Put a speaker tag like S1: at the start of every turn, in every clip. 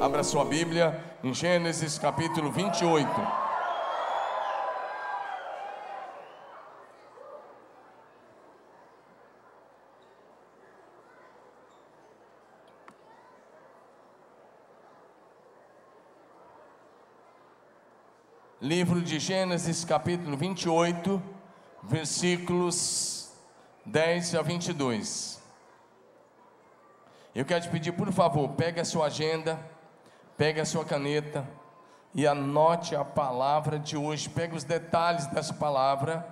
S1: Abra sua Bíblia em Gênesis capítulo 28. Livro de Gênesis, capítulo 28, versículos 10 a 22. Eu quero te pedir, por favor, pegue a sua agenda, pegue a sua caneta e anote a palavra de hoje. Pegue os detalhes dessa palavra,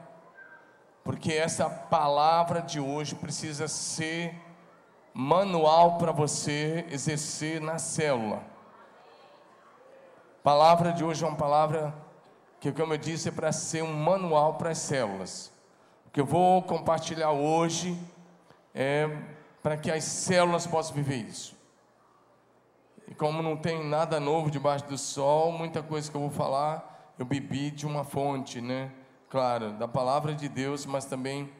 S1: porque essa palavra de hoje precisa ser manual para você exercer na célula. Palavra de hoje é uma palavra que, como eu disse, é para ser um manual para as células. O que eu vou compartilhar hoje é para que as células possam viver isso. E como não tem nada novo debaixo do sol, muita coisa que eu vou falar, eu bebi de uma fonte, né? Claro, da palavra de Deus, mas também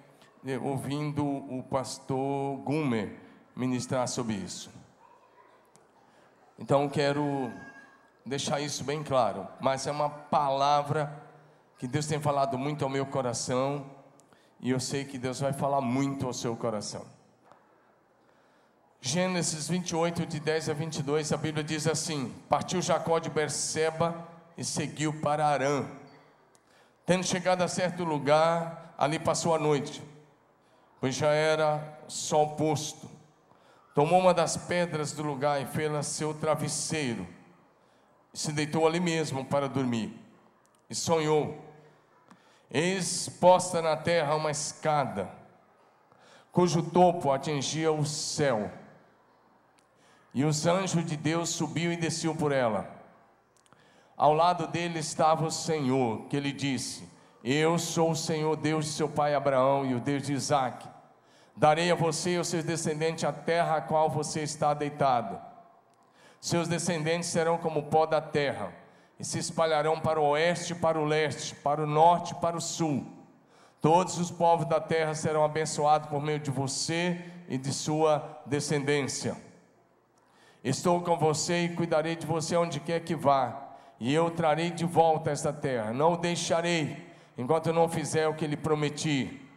S1: né, ouvindo o pastor Gumer ministrar sobre isso. Então quero deixar isso bem claro, mas é uma palavra que Deus tem falado muito ao meu coração e eu sei que Deus vai falar muito ao seu coração. Gênesis 28, de 10 a 22, a Bíblia diz assim: Partiu Jacó de Berseba e seguiu para Arã. Tendo chegado a certo lugar, ali passou a noite, pois já era sol posto. Tomou uma das pedras do lugar e fez-la seu travesseiro se deitou ali mesmo para dormir e sonhou. Eis posta na terra uma escada, cujo topo atingia o céu. E os anjos de Deus subiam e desciam por ela. Ao lado dele estava o Senhor, que lhe disse: Eu sou o Senhor Deus de seu pai Abraão e o Deus de Isaac. Darei a você e aos seus descendentes a terra a qual você está deitado seus descendentes serão como o pó da terra, e se espalharão para o oeste para o leste, para o norte e para o sul. Todos os povos da terra serão abençoados por meio de você e de sua descendência. Estou com você e cuidarei de você onde quer que vá, e eu trarei de volta esta terra. Não o deixarei enquanto não fizer o que lhe prometi.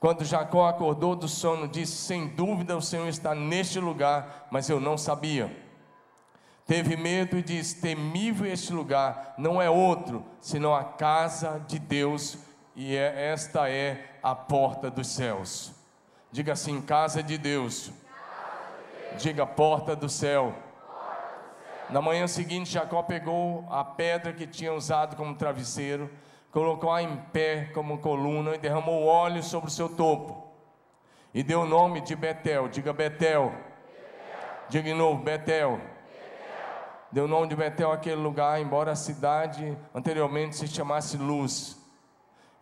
S1: Quando Jacó acordou do sono, disse: Sem dúvida o Senhor está neste lugar, mas eu não sabia. Teve medo e diz: Temível este lugar, não é outro senão a casa de Deus, e é, esta é a porta dos céus. Diga assim: casa de Deus. Diga porta do céu. Na manhã seguinte, Jacó pegou a pedra que tinha usado como travesseiro, colocou-a em pé como coluna e derramou óleo sobre o seu topo. E deu o nome de Betel. Diga Betel. Betel. Diga de novo, Betel deu o nome de Betel àquele lugar, embora a cidade anteriormente se chamasse Luz.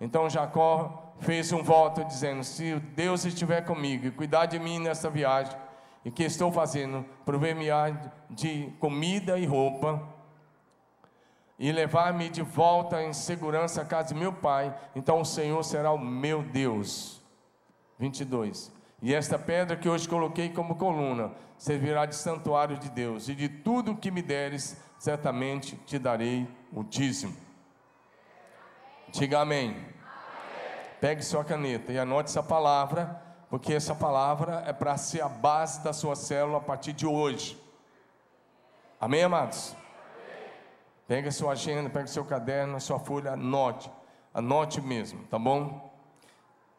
S1: Então Jacó fez um voto dizendo: Se Deus estiver comigo e cuidar de mim nessa viagem, e que estou fazendo, prover-me de comida e roupa, e levar-me de volta em segurança à casa de meu pai, então o Senhor será o meu Deus. 22. E esta pedra que hoje coloquei como coluna servirá de santuário de Deus, e de tudo que me deres, certamente te darei o dízimo. Diga amém. amém. Pegue sua caneta e anote essa palavra, porque essa palavra é para ser a base da sua célula a partir de hoje. Amém, amados? Amém. Pegue a sua agenda, pegue o seu caderno, sua folha, anote. Anote mesmo, tá bom?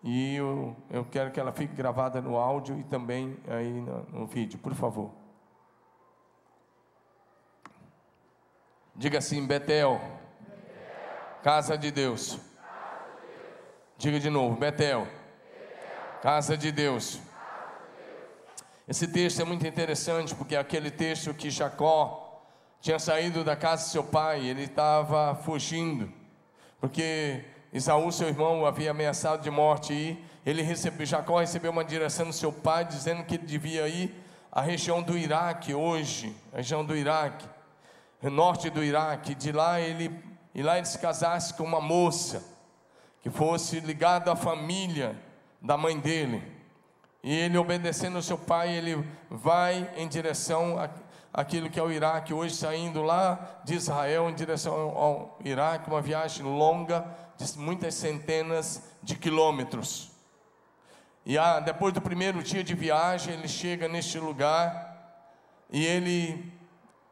S1: E eu, eu quero que ela fique gravada no áudio e também aí no, no vídeo, por favor. Diga assim, Betel, Betel. Casa, de Deus. casa de Deus. Diga de novo, Betel. Casa, de Deus. Esse texto é muito interessante porque é aquele texto que Jacó tinha saído da casa de seu pai, ele estava fugindo, porque Isaú, seu irmão, o havia ameaçado de morte e ele recebeu, Jacó recebeu uma direção do seu pai dizendo que ele devia ir à região do Iraque hoje, a região do Iraque, norte do Iraque. De lá ele e lá ele se casasse com uma moça que fosse ligada à família da mãe dele. E ele obedecendo ao seu pai, ele vai em direção aquilo que é o Iraque, hoje saindo lá de Israel em direção ao Iraque, uma viagem longa de muitas centenas de quilômetros. E ah, depois do primeiro dia de viagem, ele chega neste lugar e ele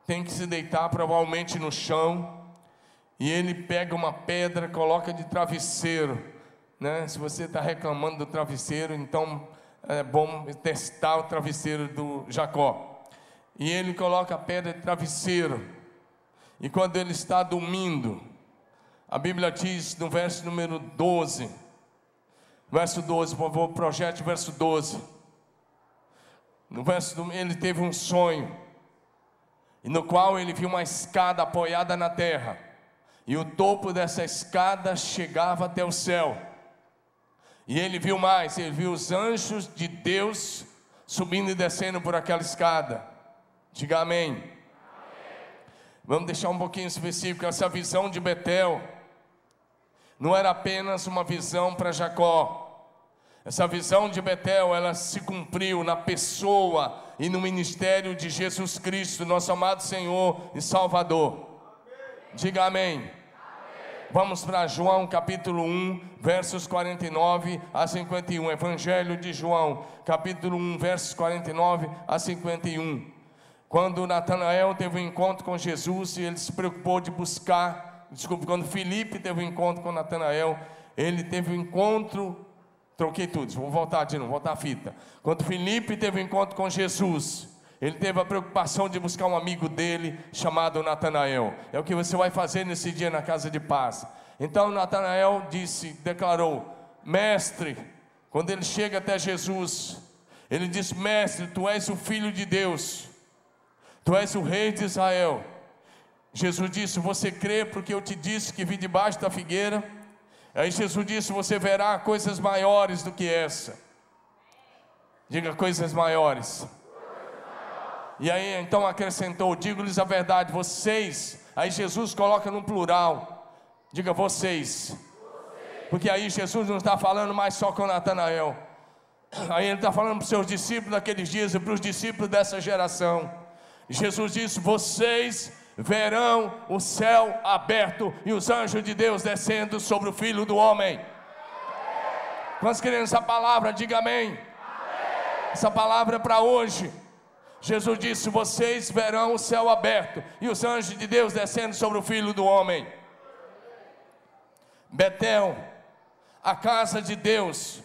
S1: tem que se deitar provavelmente no chão. E ele pega uma pedra, coloca de travesseiro. Né? Se você está reclamando do travesseiro, então é bom testar o travesseiro do Jacó. E ele coloca a pedra de travesseiro. E quando ele está dormindo, a Bíblia diz no verso número 12, verso 12, por favor, projete verso 12. No verso, ele teve um sonho, no qual ele viu uma escada apoiada na terra, e o topo dessa escada chegava até o céu. E ele viu mais, ele viu os anjos de Deus subindo e descendo por aquela escada. Diga amém. amém. Vamos deixar um pouquinho específico. Essa visão de Betel não era apenas uma visão para Jacó. Essa visão de Betel, ela se cumpriu na pessoa e no ministério de Jesus Cristo, nosso amado Senhor e Salvador. Amém. Diga amém. Vamos para João capítulo 1, versos 49 a 51. Evangelho de João, capítulo 1, versos 49 a 51. Quando Natanael teve um encontro com Jesus ele se preocupou de buscar, desculpe, quando Felipe teve um encontro com Natanael, ele teve um encontro Troquei tudo, vou voltar de novo, voltar a fita. Quando Felipe teve um encontro com Jesus, ele teve a preocupação de buscar um amigo dele chamado Natanael. É o que você vai fazer nesse dia na casa de paz. Então Natanael disse, declarou: Mestre, quando ele chega até Jesus, ele diz: Mestre, tu és o filho de Deus, tu és o rei de Israel. Jesus disse: Você crê porque eu te disse que vim debaixo da figueira? Aí Jesus disse: Você verá coisas maiores do que essa. Diga coisas maiores. E aí então acrescentou: Digo-lhes a verdade, vocês. Aí Jesus coloca no plural. Diga vocês. Porque aí Jesus não está falando mais só com Natanael. Aí ele está falando para os seus discípulos daqueles dias e para os discípulos dessa geração. Jesus disse: Vocês verão o céu aberto e os anjos de Deus descendo sobre o filho do homem. Quantos querem essa palavra? Diga amém. amém. Essa palavra é para hoje. Jesus disse: Vocês verão o céu aberto e os anjos de Deus descendo sobre o filho do homem. Betel, a casa de Deus,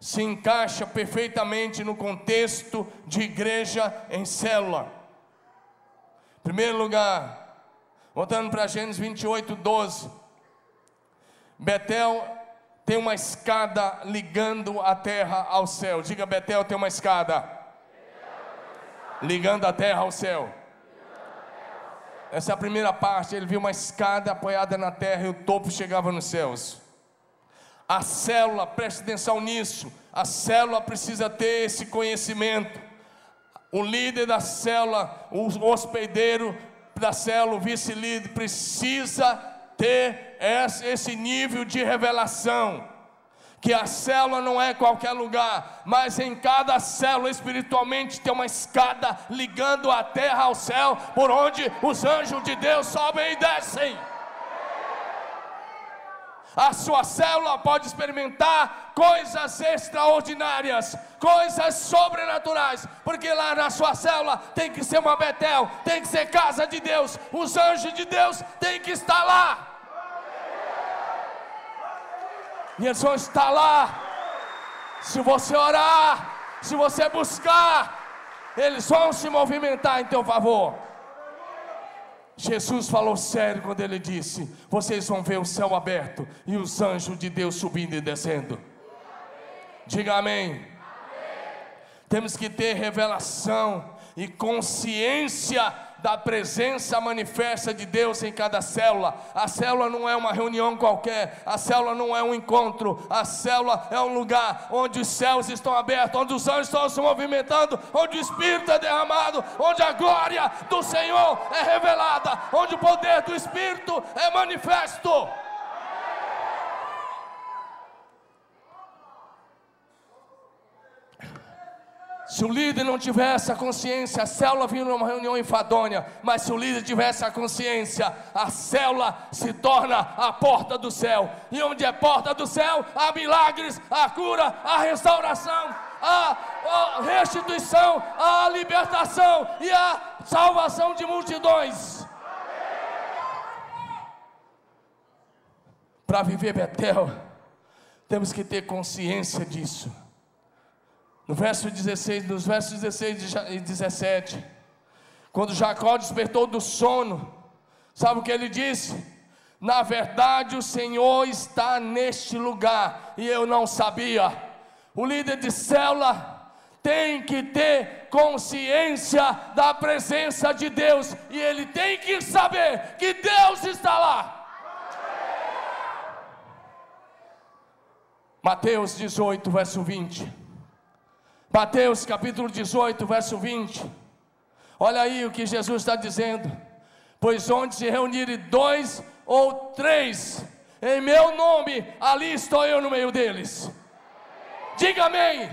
S1: se encaixa perfeitamente no contexto de igreja em célula. Primeiro lugar, voltando para Gênesis 28, 12. Betel tem uma escada ligando a terra ao céu. Diga, Betel tem uma escada. Ligando a terra ao céu. Essa é a primeira parte. Ele viu uma escada apoiada na terra e o topo chegava nos céus. A célula, preste atenção nisso. A célula precisa ter esse conhecimento o líder da célula, o hospedeiro da célula, o vice-líder, precisa ter esse nível de revelação. Que a célula não é qualquer lugar, mas em cada célula espiritualmente tem uma escada ligando a terra ao céu, por onde os anjos de Deus sobem e descem. A sua célula pode experimentar coisas extraordinárias, coisas sobrenaturais, porque lá na sua célula tem que ser uma Betel, tem que ser casa de Deus, os anjos de Deus têm que estar lá. E eles vão estar lá. Se você orar, se você buscar, eles vão se movimentar em teu favor. Jesus falou sério quando ele disse: Vocês vão ver o céu aberto e os anjos de Deus subindo e descendo. Diga amém. Temos que ter revelação e consciência da presença manifesta de Deus em cada célula. A célula não é uma reunião qualquer, a célula não é um encontro, a célula é um lugar onde os céus estão abertos, onde os anjos estão se movimentando, onde o Espírito é derramado, onde a glória do Senhor é revelada, onde o poder do Espírito é manifesto. Se o líder não tivesse a consciência, a célula vinha numa reunião enfadonha, mas se o líder tivesse a consciência, a célula se torna a porta do céu. E onde é porta do céu, há milagres, a cura, a restauração, a, a restituição, a libertação e a salvação de multidões. Para viver Betel, temos que ter consciência disso. No verso 16, nos versos 16 e 17, quando Jacó despertou do sono, sabe o que ele disse? Na verdade, o Senhor está neste lugar e eu não sabia. O líder de célula tem que ter consciência da presença de Deus e ele tem que saber que Deus está lá. Mateus 18, verso 20. Mateus capítulo 18, verso 20. Olha aí o que Jesus está dizendo. Pois onde se reunirem dois ou três, em meu nome, ali estou eu no meio deles. Diga amém.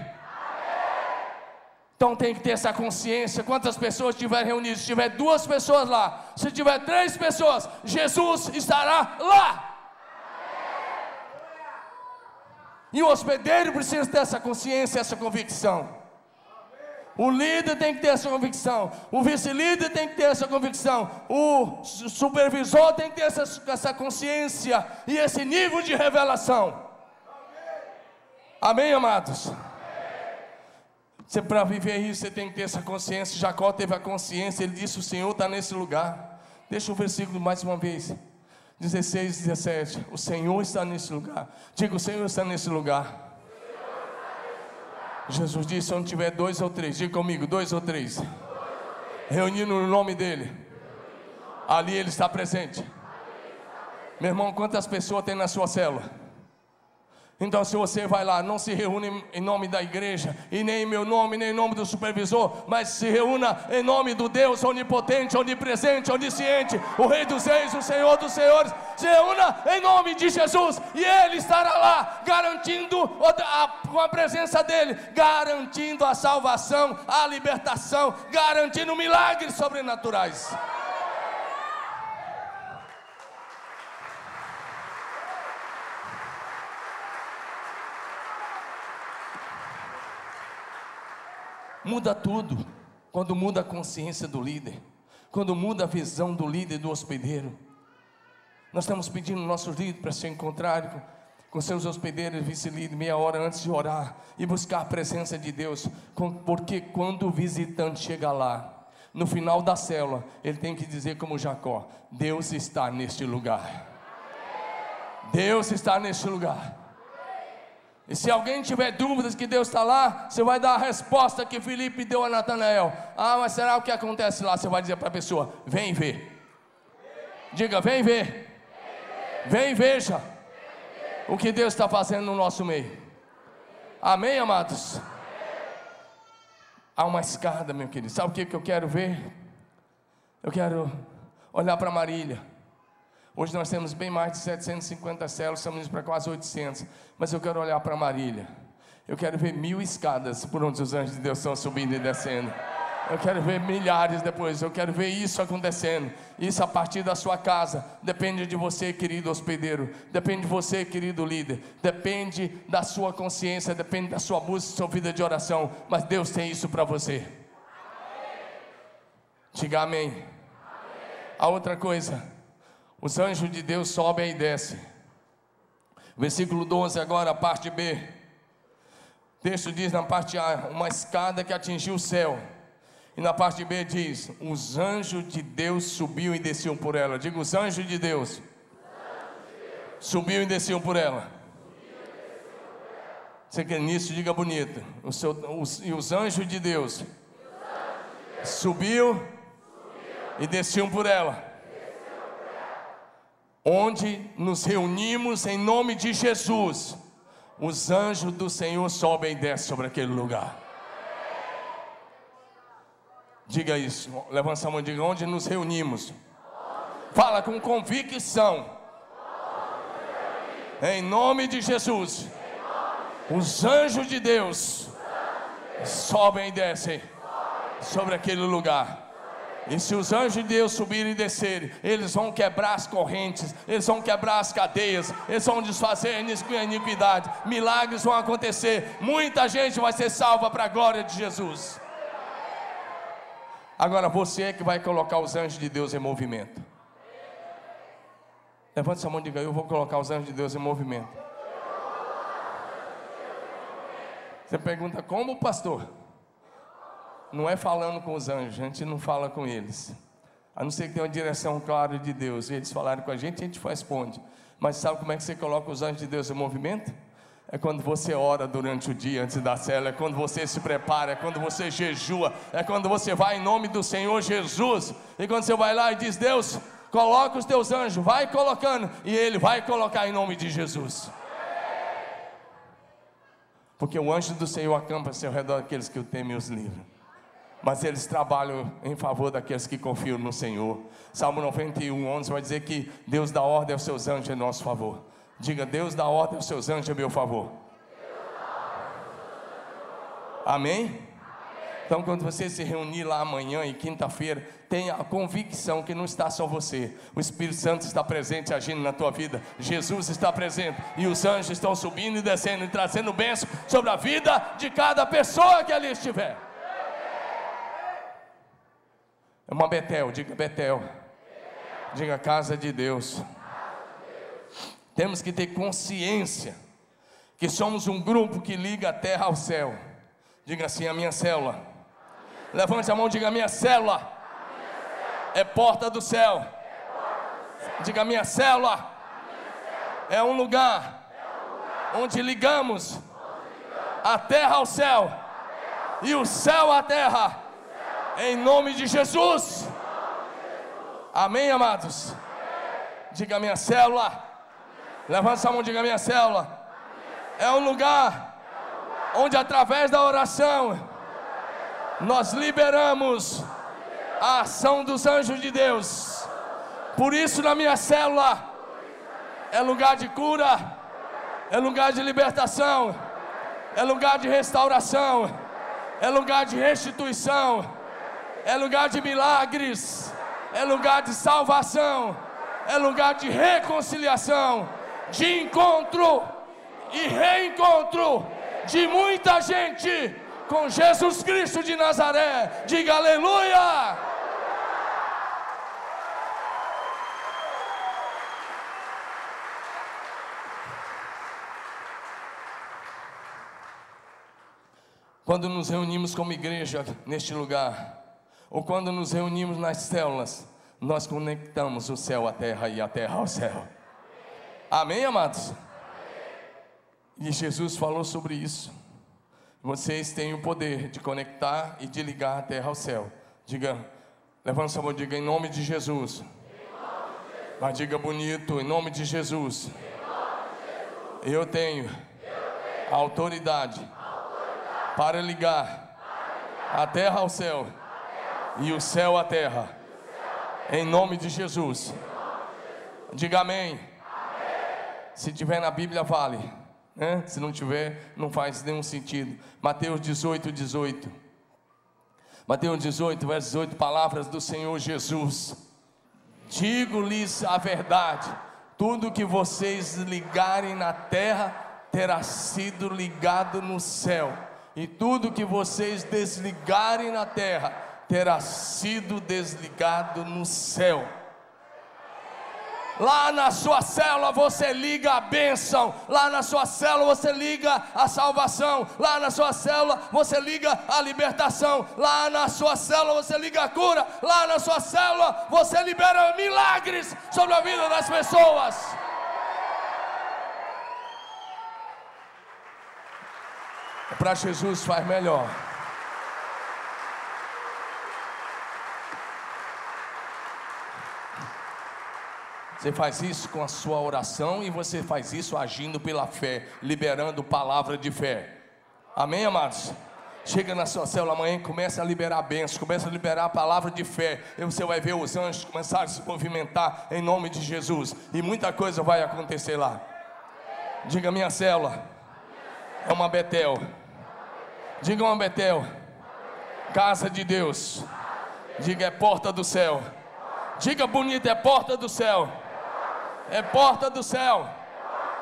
S1: Então tem que ter essa consciência. Quantas pessoas estiverem reunidas? Se tiver duas pessoas lá, se tiver três pessoas, Jesus estará lá. E o hospedeiro precisa ter essa consciência, essa convicção. O líder tem que ter essa convicção. O vice-líder tem que ter essa convicção. O supervisor tem que ter essa, essa consciência e esse nível de revelação. Amém, amados? Você para viver isso, você tem que ter essa consciência. Jacó teve a consciência, ele disse: O Senhor está nesse lugar. Deixa o versículo mais uma vez. 16, 17. O Senhor está nesse lugar. Diga: O Senhor está nesse lugar. Jesus disse: onde tiver dois ou três, diga comigo: dois ou três, reunindo no nome dele, ali ele está presente. Meu irmão, quantas pessoas tem na sua célula? Então, se você vai lá, não se reúne em nome da igreja, e nem em meu nome, nem em nome do supervisor, mas se reúna em nome do Deus onipotente, onipresente, onisciente, o Rei dos Reis, o Senhor dos Senhores, se reúna em nome de Jesus, e Ele estará lá, garantindo, com a presença dEle, garantindo a salvação, a libertação, garantindo milagres sobrenaturais. Muda tudo quando muda a consciência do líder, quando muda a visão do líder do hospedeiro. Nós estamos pedindo nossos líderes para se encontrarem com, com seus hospedeiros, vice-líder, meia hora antes de orar e buscar a presença de Deus, porque quando o visitante chega lá, no final da célula, ele tem que dizer como Jacó: Deus está neste lugar. Deus está neste lugar. E se alguém tiver dúvidas que Deus está lá, você vai dar a resposta que Felipe deu a Natanael. Ah, mas será o que acontece lá? Você vai dizer para a pessoa: vem ver. Diga, vem ver. Vem veja o que Deus está fazendo no nosso meio. Amém, amados? Há uma escada, meu querido. Sabe o que, eu quero ver? Eu quero olhar para Marília. Hoje nós temos bem mais de 750 células, estamos indo para quase 800. Mas eu quero olhar para Marília. Eu quero ver mil escadas por onde os anjos de Deus estão subindo e descendo. Eu quero ver milhares depois. Eu quero ver isso acontecendo. Isso a partir da sua casa. Depende de você, querido hospedeiro. Depende de você, querido líder. Depende da sua consciência. Depende da sua música, sua vida de oração. Mas Deus tem isso para você. Diga amém. A outra coisa. Os anjos de Deus sobem e descem. Versículo 12, agora, a parte B. O texto diz na parte A: uma escada que atingiu o céu. E na parte B diz: os anjos de Deus subiam e desciam por ela. Diga: os anjos de Deus, subiam e desciam por ela. Você quer nisso? Diga bonito. O seu, os, e os anjos de Deus, subiam e desciam por ela onde nos reunimos em nome de Jesus, os anjos do Senhor sobem e descem sobre aquele lugar. Diga isso, levanta a mão e diga: onde nos reunimos. Fala com convicção. Em nome de Jesus, os anjos de Deus sobem e descem sobre aquele lugar. E se os anjos de Deus subirem e descerem, eles vão quebrar as correntes, eles vão quebrar as cadeias, eles vão desfazer a iniquidade, milagres vão acontecer, muita gente vai ser salva para a glória de Jesus. Agora você é que vai colocar os anjos de Deus em movimento. Levante sua mão e diga: Eu vou colocar os anjos de Deus em movimento. Você pergunta, como, pastor? Não é falando com os anjos, a gente não fala com eles. A não ser que tenha uma direção clara de Deus. E eles falaram com a gente, a gente responde. Mas sabe como é que você coloca os anjos de Deus em movimento? É quando você ora durante o dia antes da célula, é quando você se prepara, é quando você jejua, é quando você vai em nome do Senhor Jesus. E quando você vai lá e diz: Deus, coloca os teus anjos, vai colocando, e Ele vai colocar em nome de Jesus. Porque o anjo do Senhor acampa ao redor aqueles que o temem e os livram mas eles trabalham em favor daqueles que confiam no Senhor. Salmo 91, 11 vai dizer que Deus dá ordem aos seus anjos em nosso favor. Diga, Deus dá ordem aos seus anjos em meu favor. Amém? Então, quando você se reunir lá amanhã e quinta-feira, tenha a convicção que não está só você, o Espírito Santo está presente agindo na tua vida, Jesus está presente e os anjos estão subindo e descendo e trazendo bênção sobre a vida de cada pessoa que ali estiver. É uma Betel, diga Betel. Diga casa de Deus. Temos que ter consciência que somos um grupo que liga a terra ao céu. Diga assim: a minha célula. Levante a mão, diga: minha célula é porta do céu. Diga: minha célula é um lugar onde ligamos a terra ao céu e o céu à terra em nome de Jesus. Amém, amados? Diga minha célula. Levanta a mão, diga minha célula. É um lugar onde através da oração nós liberamos a ação dos anjos de Deus. Por isso na minha célula é lugar de cura, é lugar de libertação, é lugar de restauração, é lugar de restituição é lugar de milagres, é lugar de salvação, é lugar de reconciliação, de encontro e reencontro de muita gente com Jesus Cristo de Nazaré. Diga aleluia! Quando nos reunimos como igreja neste lugar, ou quando nos reunimos nas células, nós conectamos o céu à terra e a terra ao céu. Amém, amados? E Jesus falou sobre isso. Vocês têm o poder de conectar e de ligar a terra ao céu. Diga, levanta sua mão, diga em nome de Jesus. Mas diga bonito, em nome de Jesus. Eu tenho autoridade para ligar a terra ao céu e o céu à terra. Em nome de Jesus. Diga amém. Se tiver na Bíblia, vale. Né? Se não tiver, não faz nenhum sentido. Mateus 18, 18. Mateus 18, verso 18, palavras do Senhor Jesus. Digo-lhes a verdade: tudo que vocês ligarem na terra terá sido ligado no céu, e tudo que vocês desligarem na terra terá sido desligado no céu. Lá na sua célula você liga a bênção, lá na sua célula você liga a salvação, lá na sua célula você liga a libertação, lá na sua célula você liga a cura, lá na sua célula você libera milagres sobre a vida das pessoas. Para Jesus faz melhor. Você faz isso com a sua oração e você faz isso agindo pela fé, liberando palavra de fé. Amém, amados? Chega na sua célula amanhã e começa a liberar bênçãos, começa a liberar a palavra de fé. E você vai ver os anjos começarem a se movimentar em nome de Jesus. E muita coisa vai acontecer lá. Diga minha célula. É uma Betel. Diga uma Betel. Casa de Deus. Diga é porta do céu. Diga bonito, é porta do céu. É porta do céu.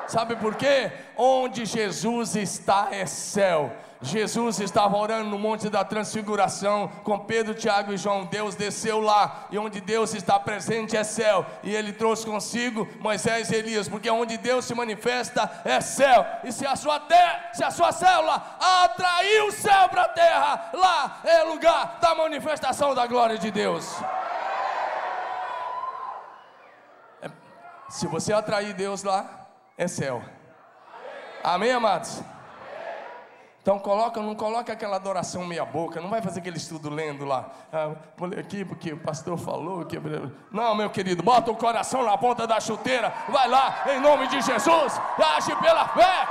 S1: Sabe por quê? Onde Jesus está é céu. Jesus estava orando no Monte da Transfiguração com Pedro, Tiago e João. Deus desceu lá e onde Deus está presente é céu. E ele trouxe consigo Moisés e Elias, porque onde Deus se manifesta é céu. E se a sua terra, se a sua célula atraiu o céu para a terra, lá é lugar da manifestação da glória de Deus. Se você atrair Deus lá, é céu. Amém, amados? Então coloca, não coloca aquela adoração meia boca, não vai fazer aquele estudo lendo lá. Ah, aqui porque o pastor falou que Não, meu querido, bota o coração na ponta da chuteira, vai lá em nome de Jesus, age pela fé.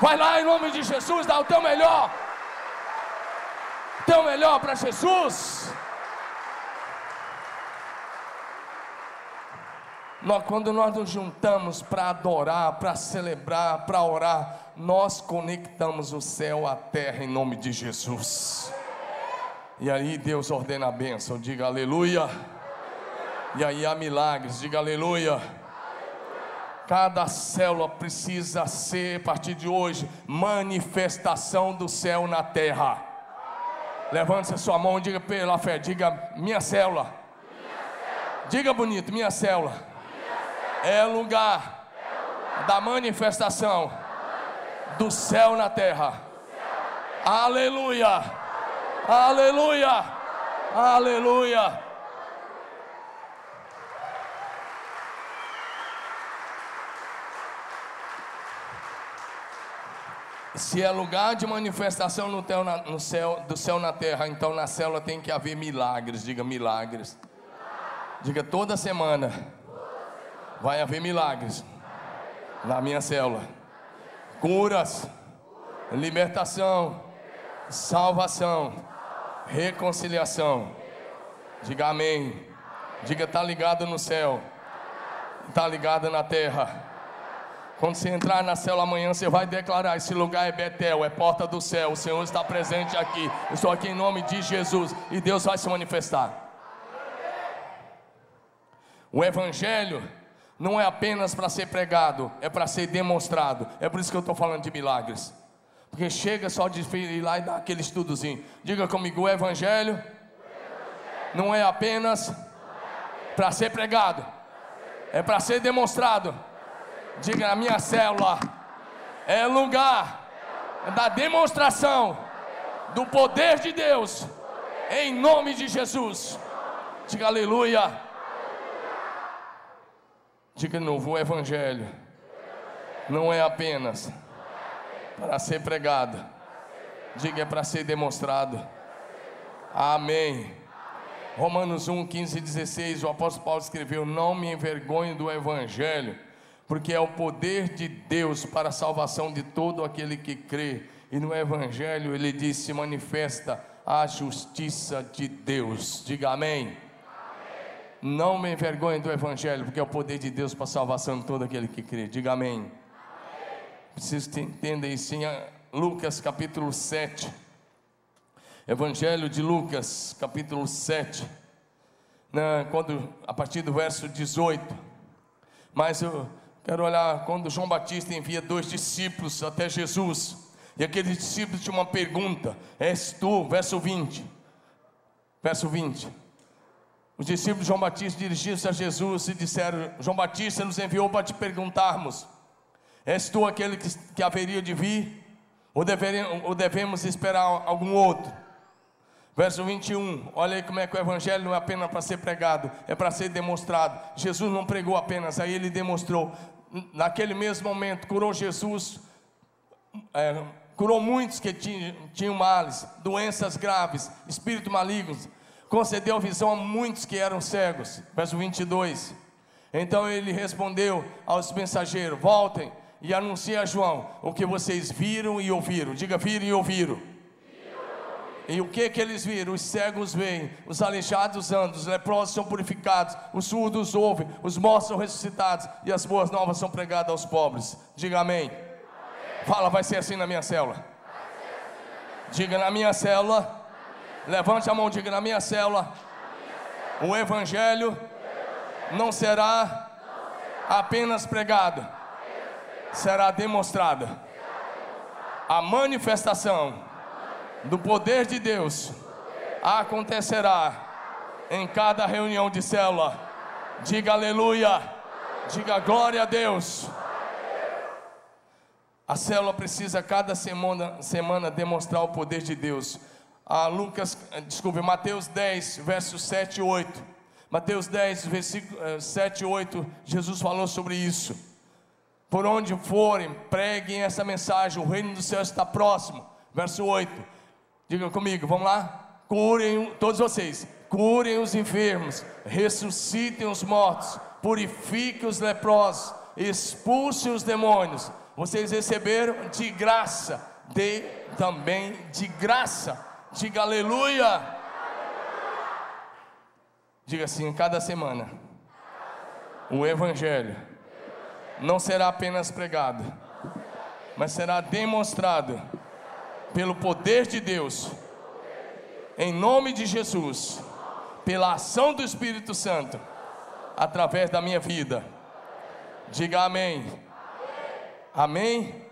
S1: Vai lá em nome de Jesus, dá o teu melhor. Teu melhor para Jesus. Nós, quando nós nos juntamos para adorar, para celebrar, para orar, nós conectamos o céu à terra em nome de Jesus. E aí Deus ordena a bênção, diga aleluia. E aí há milagres, diga aleluia. Cada célula precisa ser, a partir de hoje, manifestação do céu na terra. Levante a sua mão e diga pela fé, diga minha célula. Diga bonito, minha célula é lugar da manifestação do céu na terra. Aleluia! Aleluia! Aleluia! Se é lugar de manifestação no, teu, no céu, do céu na terra, então na célula tem que haver milagres. Diga milagres. Diga toda semana vai haver milagres na minha célula. Curas, libertação, salvação, reconciliação. Diga amém. Diga está ligado no céu, está ligado na terra. Quando você entrar na célula amanhã, você vai declarar: esse lugar é Betel, é porta do céu. O Senhor está presente aqui. Eu estou aqui em nome de Jesus e Deus vai se manifestar. O Evangelho não é apenas para ser pregado, é para ser demonstrado. É por isso que eu estou falando de milagres. Porque chega só de ir lá e dar aquele estudozinho. Diga comigo: o Evangelho não é apenas para ser pregado, é para ser demonstrado. Diga na minha célula: é lugar da demonstração do poder de Deus, em nome de Jesus. Diga aleluia. Diga de novo: o Evangelho não é apenas para ser pregado, diga é para ser demonstrado. Amém. Romanos 1, 15 e 16, o apóstolo Paulo escreveu: Não me envergonhe do Evangelho, porque é o poder de Deus para a salvação de todo aquele que crê. E no Evangelho ele diz: se manifesta a justiça de Deus. Diga amém. Não me envergonhe do Evangelho, porque é o poder de Deus para a salvação de todo aquele que crê. Diga amém. Preciso que entenda isso em Lucas capítulo 7. Evangelho de Lucas, capítulo 7. Né, quando, a partir do verso 18. Mas eu quero olhar quando João Batista envia dois discípulos até Jesus. E aqueles discípulos tinham uma pergunta: És tu, verso 20. Verso 20. Os discípulos de João Batista dirigiram-se a Jesus e disseram: João Batista nos enviou para te perguntarmos: És tu aquele que, que haveria de vir? Ou, ou devemos esperar algum outro? Verso 21, olha aí como é que o Evangelho não é apenas para ser pregado, é para ser demonstrado. Jesus não pregou apenas, aí ele demonstrou. Naquele mesmo momento, curou Jesus, é, curou muitos que tinham, tinham males, doenças graves, espíritos malignos, concedeu visão a muitos que eram cegos. Verso 22. Então ele respondeu aos mensageiros: Voltem e anunciem a João o que vocês viram e ouviram. Diga, viram e ouviram. E o que que eles viram? Os cegos veem, os aleijados andam, os leprosos são purificados, os surdos ouvem, os mortos são ressuscitados e as boas novas são pregadas aos pobres. Diga amém. amém. Fala, vai ser assim na minha célula. Diga na minha célula. Levante a mão, diga na minha célula. O evangelho não será apenas pregado, será demonstrado. A manifestação do poder de Deus acontecerá em cada reunião de célula. Diga aleluia, diga glória a Deus. A célula precisa cada semana, semana demonstrar o poder de Deus. A Lucas, desculpe, Mateus 10, versos 7 e 8. Mateus 10, versículo 7 e 8, Jesus falou sobre isso. Por onde forem, preguem essa mensagem, o reino do céu está próximo. Verso 8. Diga comigo, vamos lá? Curem todos vocês, curem os enfermos, ressuscitem os mortos, purifiquem os leprosos, expulsem os demônios vocês receberam de graça, de também de graça. Diga aleluia. Diga assim, cada semana, o Evangelho não será apenas pregado, mas será demonstrado pelo poder de Deus, em nome de Jesus, pela ação do Espírito Santo, através da minha vida. Diga amém. Amém?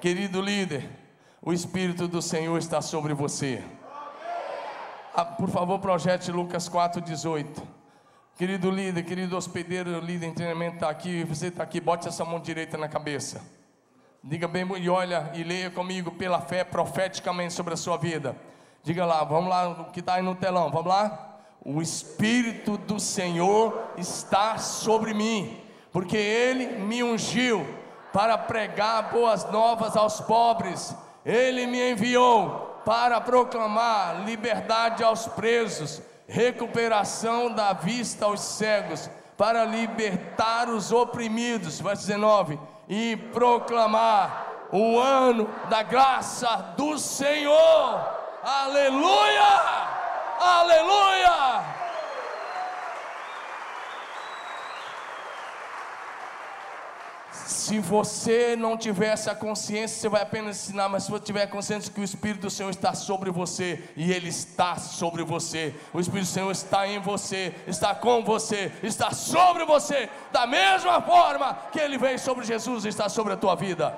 S1: Querido líder, o Espírito do Senhor está sobre você. Ah, por favor, projete Lucas 4,18. Querido líder, querido hospedeiro, líder em treinamento está aqui, você está aqui, bote essa mão direita na cabeça. Diga bem e olha e leia comigo pela fé profeticamente sobre a sua vida. Diga lá, vamos lá, o que está aí no telão, vamos lá? O Espírito do Senhor está sobre mim, porque Ele me ungiu para pregar boas novas aos pobres. Ele me enviou para proclamar liberdade aos presos, recuperação da vista aos cegos, para libertar os oprimidos. Verso 19: e proclamar o ano da graça do Senhor. Aleluia! Aleluia! Se você não tiver essa consciência, você vai apenas ensinar, mas se você tiver consciência que o Espírito do Senhor está sobre você, e Ele está sobre você, o Espírito do Senhor está em você, está com você, está sobre você, da mesma forma que Ele veio sobre Jesus e está sobre a tua vida.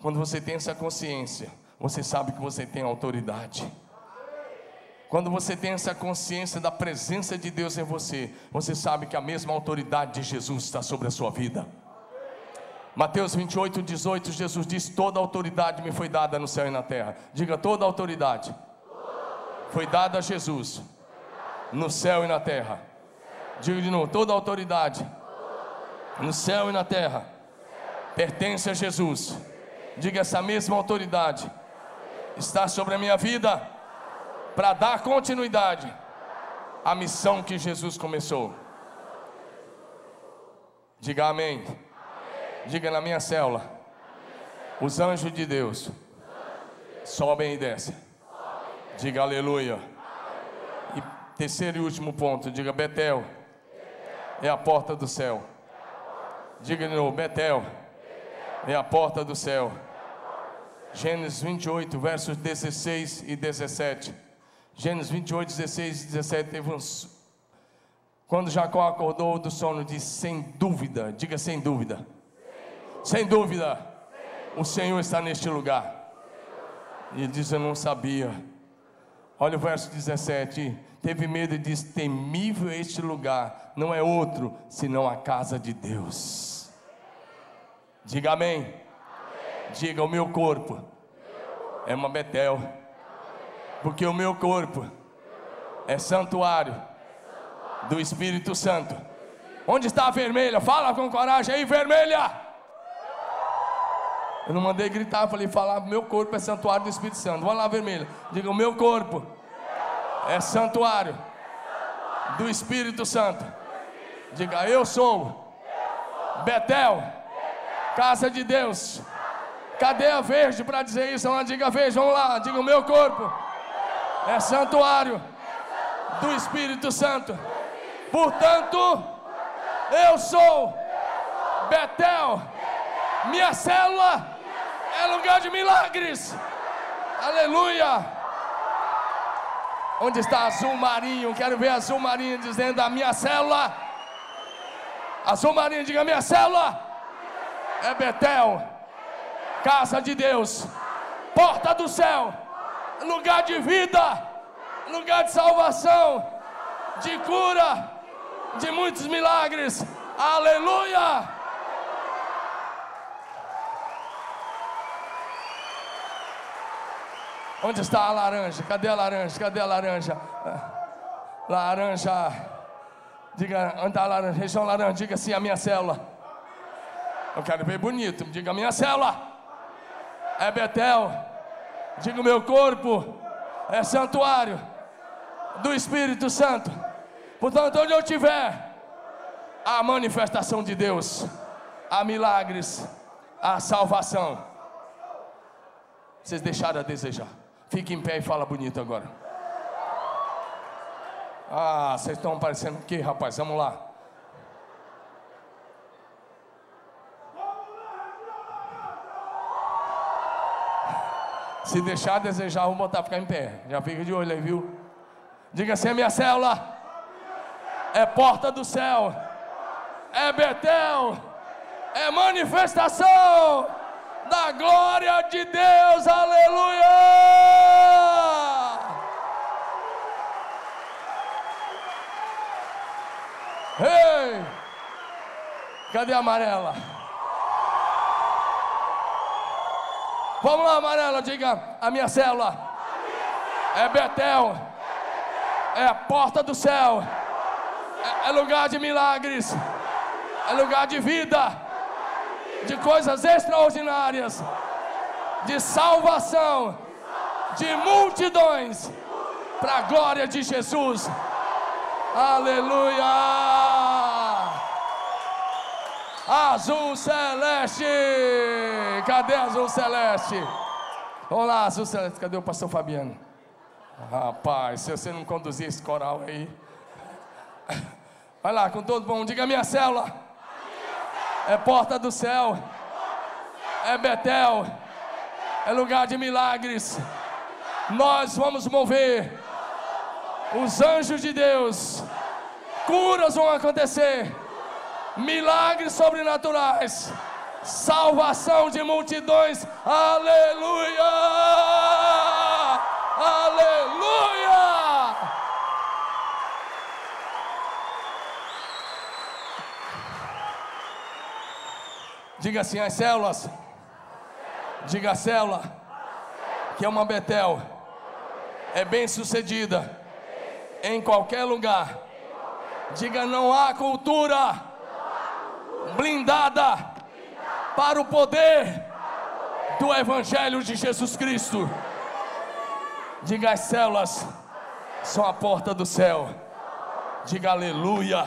S1: Quando você tem essa consciência, você sabe que você tem autoridade. Quando você tem essa consciência da presença de Deus em você, você sabe que a mesma autoridade de Jesus está sobre a sua vida. Mateus 28, 18, Jesus diz: Toda autoridade me foi dada no céu e na terra. Diga, toda autoridade foi dada a Jesus no céu e na terra. Diga de novo: toda autoridade no céu e na terra pertence a Jesus. Diga, essa mesma autoridade está sobre a minha vida para dar continuidade à missão que Jesus começou. Diga amém. Diga na minha célula. Os anjos de Deus sobem e descem. Diga aleluia. E terceiro e último ponto, diga Betel. É a porta do céu. Diga de novo, Betel. É a porta do céu. Gênesis 28, versos 16 e 17. Gênesis 28, 16 e 17 teve uns. Quando Jacó acordou do sono, disse: Sem dúvida, diga sem dúvida, sem dúvida, o Senhor está neste lugar. E ele diz: Eu não sabia. Olha o verso 17: Teve medo e disse: Temível este lugar, não é outro senão a casa de Deus. Diga amém. amém. Diga: O meu corpo é uma Betel porque o meu corpo é santuário do Espírito Santo. Onde está a vermelha? Fala com coragem aí, vermelha! Eu não mandei gritar, falei, falar, meu corpo é santuário do Espírito Santo. Vamos lá, vermelha. Diga, o meu corpo é santuário do Espírito Santo. Diga, eu sou Betel, casa de Deus. Cadê a verde para dizer isso? Lá, diga verde, vamos lá, diga o meu corpo é santuário do Espírito Santo. Portanto, eu sou Betel, Minha célula é lugar de milagres. Aleluia. Onde está azul marinho? Quero ver azul marinho dizendo a minha célula. Azul marinho, diga minha célula. É Betel, casa de Deus, porta do céu, lugar de vida, lugar de salvação, de cura, de muitos milagres. Aleluia! Onde está a laranja? Cadê a laranja? Cadê a laranja? Laranja. Diga, onde está a laranja? Região laranja, diga assim, a minha célula. Eu quero ver bonito. Diga, a minha célula. É Betel. Diga, meu corpo é santuário do Espírito Santo. Portanto, onde eu estiver, há manifestação de Deus, há milagres, há salvação. Vocês deixaram a desejar. Fique em pé e fala bonito agora. Ah, vocês estão parecendo que, rapaz? Vamos lá. Se deixar desejar, vou botar ficar em pé. Já fica de olho aí, viu? Diga assim: é minha célula, é porta do céu, é Betel, é manifestação da glória de Deus, aleluia! Ei! Cadê a amarela? Vamos lá, amarela, diga a minha célula. É Betel. É porta do céu. É lugar de milagres. É lugar de vida de coisas extraordinárias, de salvação, de multidões, para a glória de Jesus. Aleluia! Azul celeste! Cadê azul celeste? Vamos lá, azul celeste. Cadê o pastor Fabiano? Rapaz, se você não conduzir esse coral aí. Vai lá, com todo bom. Diga minha célula é porta do céu, é Betel, é lugar de milagres. Nós vamos mover os anjos de Deus, curas vão acontecer, milagres sobrenaturais, salvação de multidões, aleluia! Aleluia! Diga assim: as células. Diga a célula. Que é uma Betel. É bem sucedida. Em qualquer lugar. Diga: não há cultura blindada para o poder do Evangelho de Jesus Cristo. Diga: as células são a porta do céu. Diga aleluia.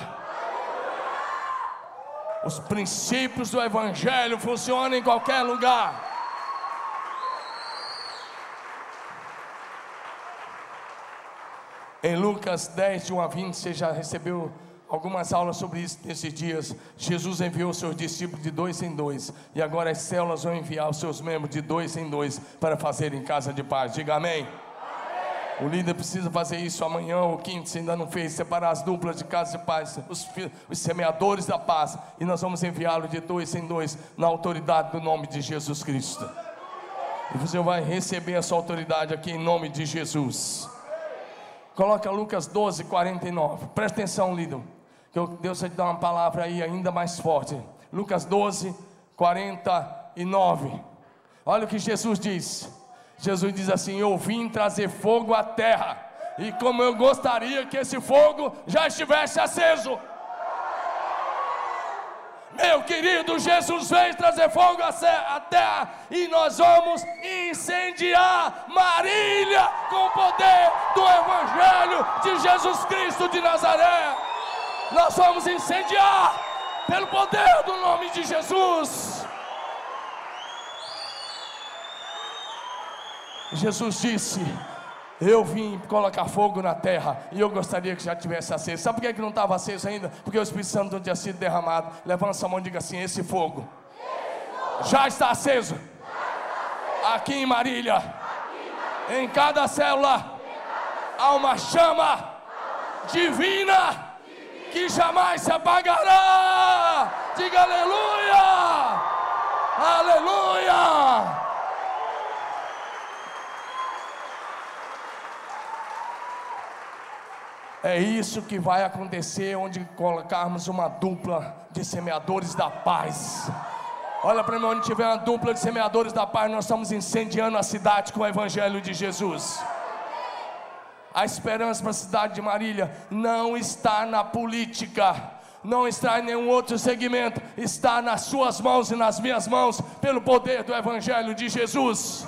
S1: Os princípios do Evangelho funcionam em qualquer lugar. Em Lucas 10, de 1 a 20, você já recebeu algumas aulas sobre isso nesses dias. Jesus enviou seus discípulos de dois em dois, e agora as células vão enviar os seus membros de dois em dois para fazerem casa de paz. Diga amém. O líder precisa fazer isso amanhã ou quinto, se ainda não fez, separar as duplas de casa de paz, os, os semeadores da paz, e nós vamos enviá-lo de dois em dois, na autoridade do nome de Jesus Cristo. E você vai receber essa autoridade aqui em nome de Jesus. Coloca Lucas 12, 49. Presta atenção, líder. Deus vai te dar uma palavra aí ainda mais forte. Lucas 12, 49. Olha o que Jesus diz. Jesus diz assim: Eu vim trazer fogo à terra, e como eu gostaria que esse fogo já estivesse aceso. Meu querido, Jesus veio trazer fogo à terra e nós vamos incendiar Marília com o poder do Evangelho de Jesus Cristo de Nazaré. Nós vamos incendiar pelo poder do nome de Jesus. Jesus disse: Eu vim colocar fogo na terra e eu gostaria que já tivesse aceso. Sabe por que, não estava aceso ainda? Porque o Espírito Santo não tinha sido derramado. Levanta a mão e diga assim: Esse fogo já está aceso. Aqui em Marília, em cada célula, há uma chama divina que jamais se apagará. Diga aleluia! Aleluia! É isso que vai acontecer onde colocarmos uma dupla de semeadores da paz. Olha para mim, onde tiver uma dupla de semeadores da paz, nós estamos incendiando a cidade com o Evangelho de Jesus. A esperança para a cidade de Marília não está na política, não está em nenhum outro segmento, está nas suas mãos e nas minhas mãos, pelo poder do Evangelho de Jesus.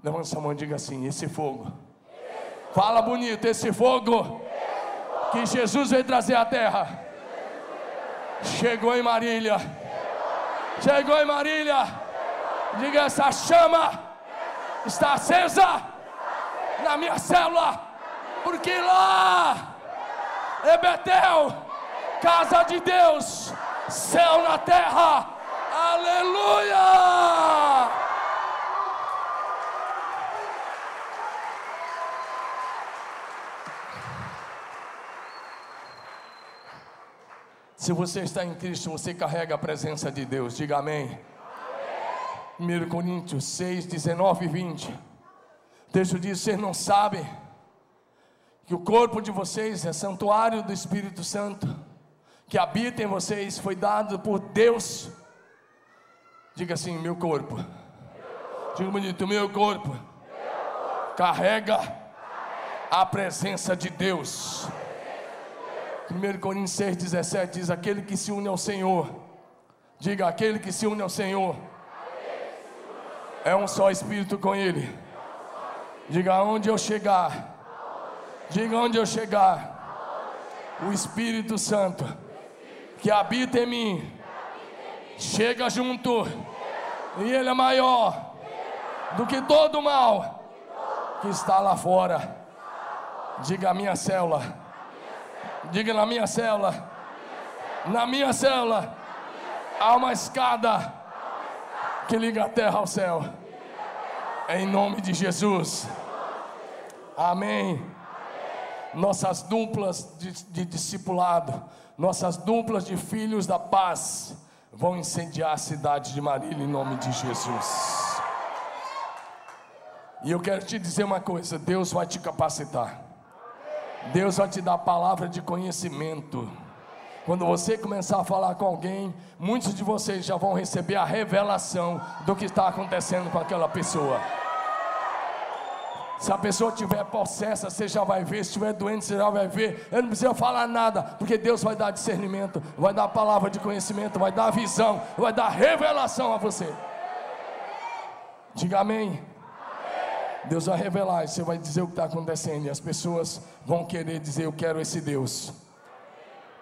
S1: Levanta sua mão e diga assim: esse fogo Fala bonito, esse fogo que Jesus veio trazer à terra. Chegou em Marília. Chegou em Marília. Diga essa chama está acesa na minha célula. Porque lá é Betel, casa de Deus, céu na terra. Aleluia! Se você está em Cristo, você carrega a presença de Deus. Diga amém. Amém. 1 Coríntios 6, 19 e 20. O texto diz: Vocês não sabem que o corpo de vocês é santuário do Espírito Santo, que habita em vocês, foi dado por Deus. Diga assim: Meu corpo. Diga bonito: Meu corpo carrega a presença de Deus. 1 Coríntios 6, 17 diz: Aquele que se une ao Senhor, diga, aquele que se une ao Senhor, é um só espírito com Ele. Diga, aonde eu chegar, diga onde eu chegar, o Espírito Santo que habita em mim, chega junto, e Ele é maior do que todo mal que está lá fora. Diga a minha célula Diga na minha célula. Na minha célula. Há uma escada que liga a terra ao céu. Em nome de Jesus. Amém. Nossas duplas de, de discipulado, nossas duplas de filhos da paz, vão incendiar a cidade de Marília em nome de Jesus. E eu quero te dizer uma coisa: Deus vai te capacitar. Deus vai te dar palavra de conhecimento. Quando você começar a falar com alguém, muitos de vocês já vão receber a revelação do que está acontecendo com aquela pessoa. Se a pessoa tiver possessa, você já vai ver. Se estiver doente, você já vai ver. Eu não preciso falar nada, porque Deus vai dar discernimento, vai dar palavra de conhecimento, vai dar visão, vai dar revelação a você. Diga amém. Deus vai revelar, e você vai dizer o que está acontecendo, e as pessoas vão querer dizer: Eu quero esse Deus.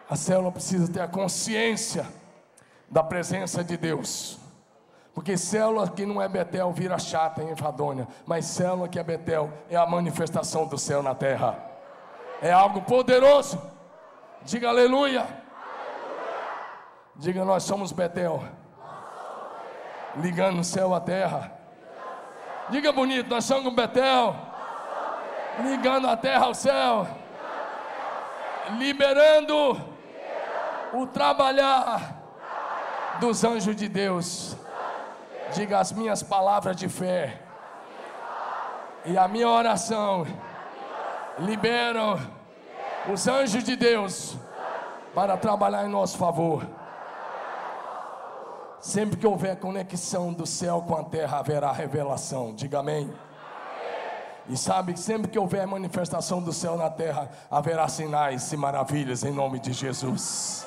S1: A célula precisa ter a consciência da presença de Deus. Porque célula que não é Betel vira chata e enfadonha, mas célula que é Betel é a manifestação do céu na terra. É algo poderoso. Diga aleluia. aleluia. Diga nós somos Betel. Ligando o céu à terra. Diga bonito, nós somos Betel. Ligando a terra ao céu. Liberando o trabalhar dos anjos de Deus. Diga as minhas palavras de fé. E a minha oração liberam os anjos de Deus para trabalhar em nosso favor. Sempre que houver conexão do céu com a terra, haverá revelação. Diga amém. E sabe que sempre que houver manifestação do céu na terra, haverá sinais e maravilhas em nome de Jesus.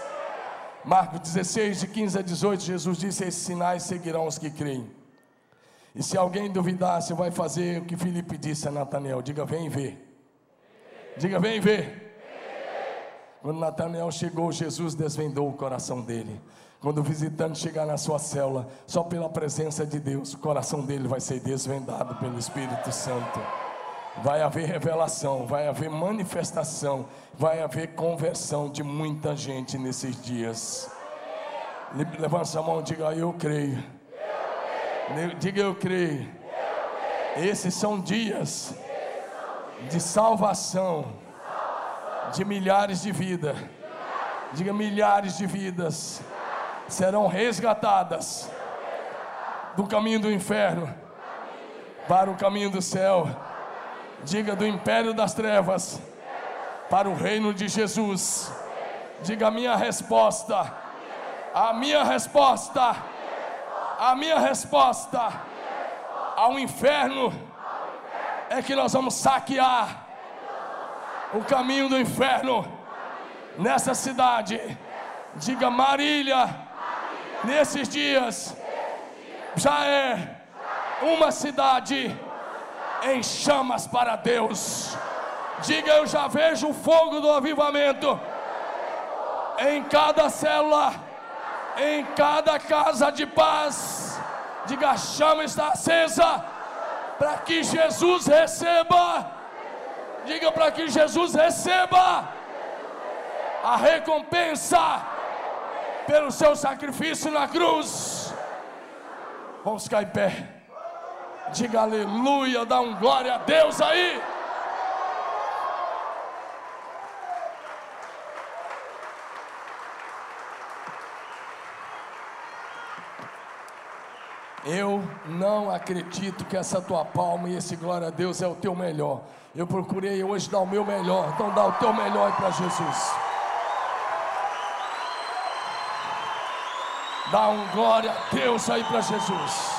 S1: Marcos 16, de 15 a 18, Jesus disse: Esses sinais seguirão os que creem. E se alguém duvidar, você vai fazer o que Felipe disse a Natanael: diga, vem ver. Diga, vem ver. Quando Natanael chegou, Jesus desvendou o coração dele. Quando o visitante chegar na sua célula, só pela presença de Deus, o coração dele vai ser desvendado pelo Espírito Santo. Vai haver revelação, vai haver manifestação, vai haver conversão de muita gente nesses dias. Levanta a mão e diga: Eu creio. Diga: Eu creio. Esses são dias de salvação de milhares de vidas. Diga: milhares de vidas serão resgatadas do caminho do inferno para o caminho do céu. Diga do império das trevas para o reino de Jesus. Diga a minha resposta. A minha resposta. A minha resposta ao inferno é que nós vamos saquear o caminho do inferno nessa cidade. Diga Marília, nesses dias já é uma cidade em chamas para Deus. Diga eu já vejo o fogo do avivamento em cada célula, em cada casa de paz. Diga a chama está acesa para que Jesus receba. Diga para que Jesus receba a recompensa pelo seu sacrifício na cruz. Vamos ficar em pé. Diga aleluia, dá um glória a Deus aí. Eu não acredito que essa tua palma e esse glória a Deus é o teu melhor. Eu procurei hoje dar o meu melhor, então dá o teu melhor para Jesus. Dá um glória a Deus aí para Jesus.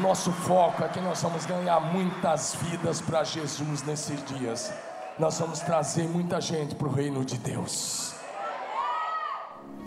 S1: Nosso foco é que nós vamos ganhar muitas vidas para Jesus nesses dias nós vamos trazer muita gente para o reino de Deus.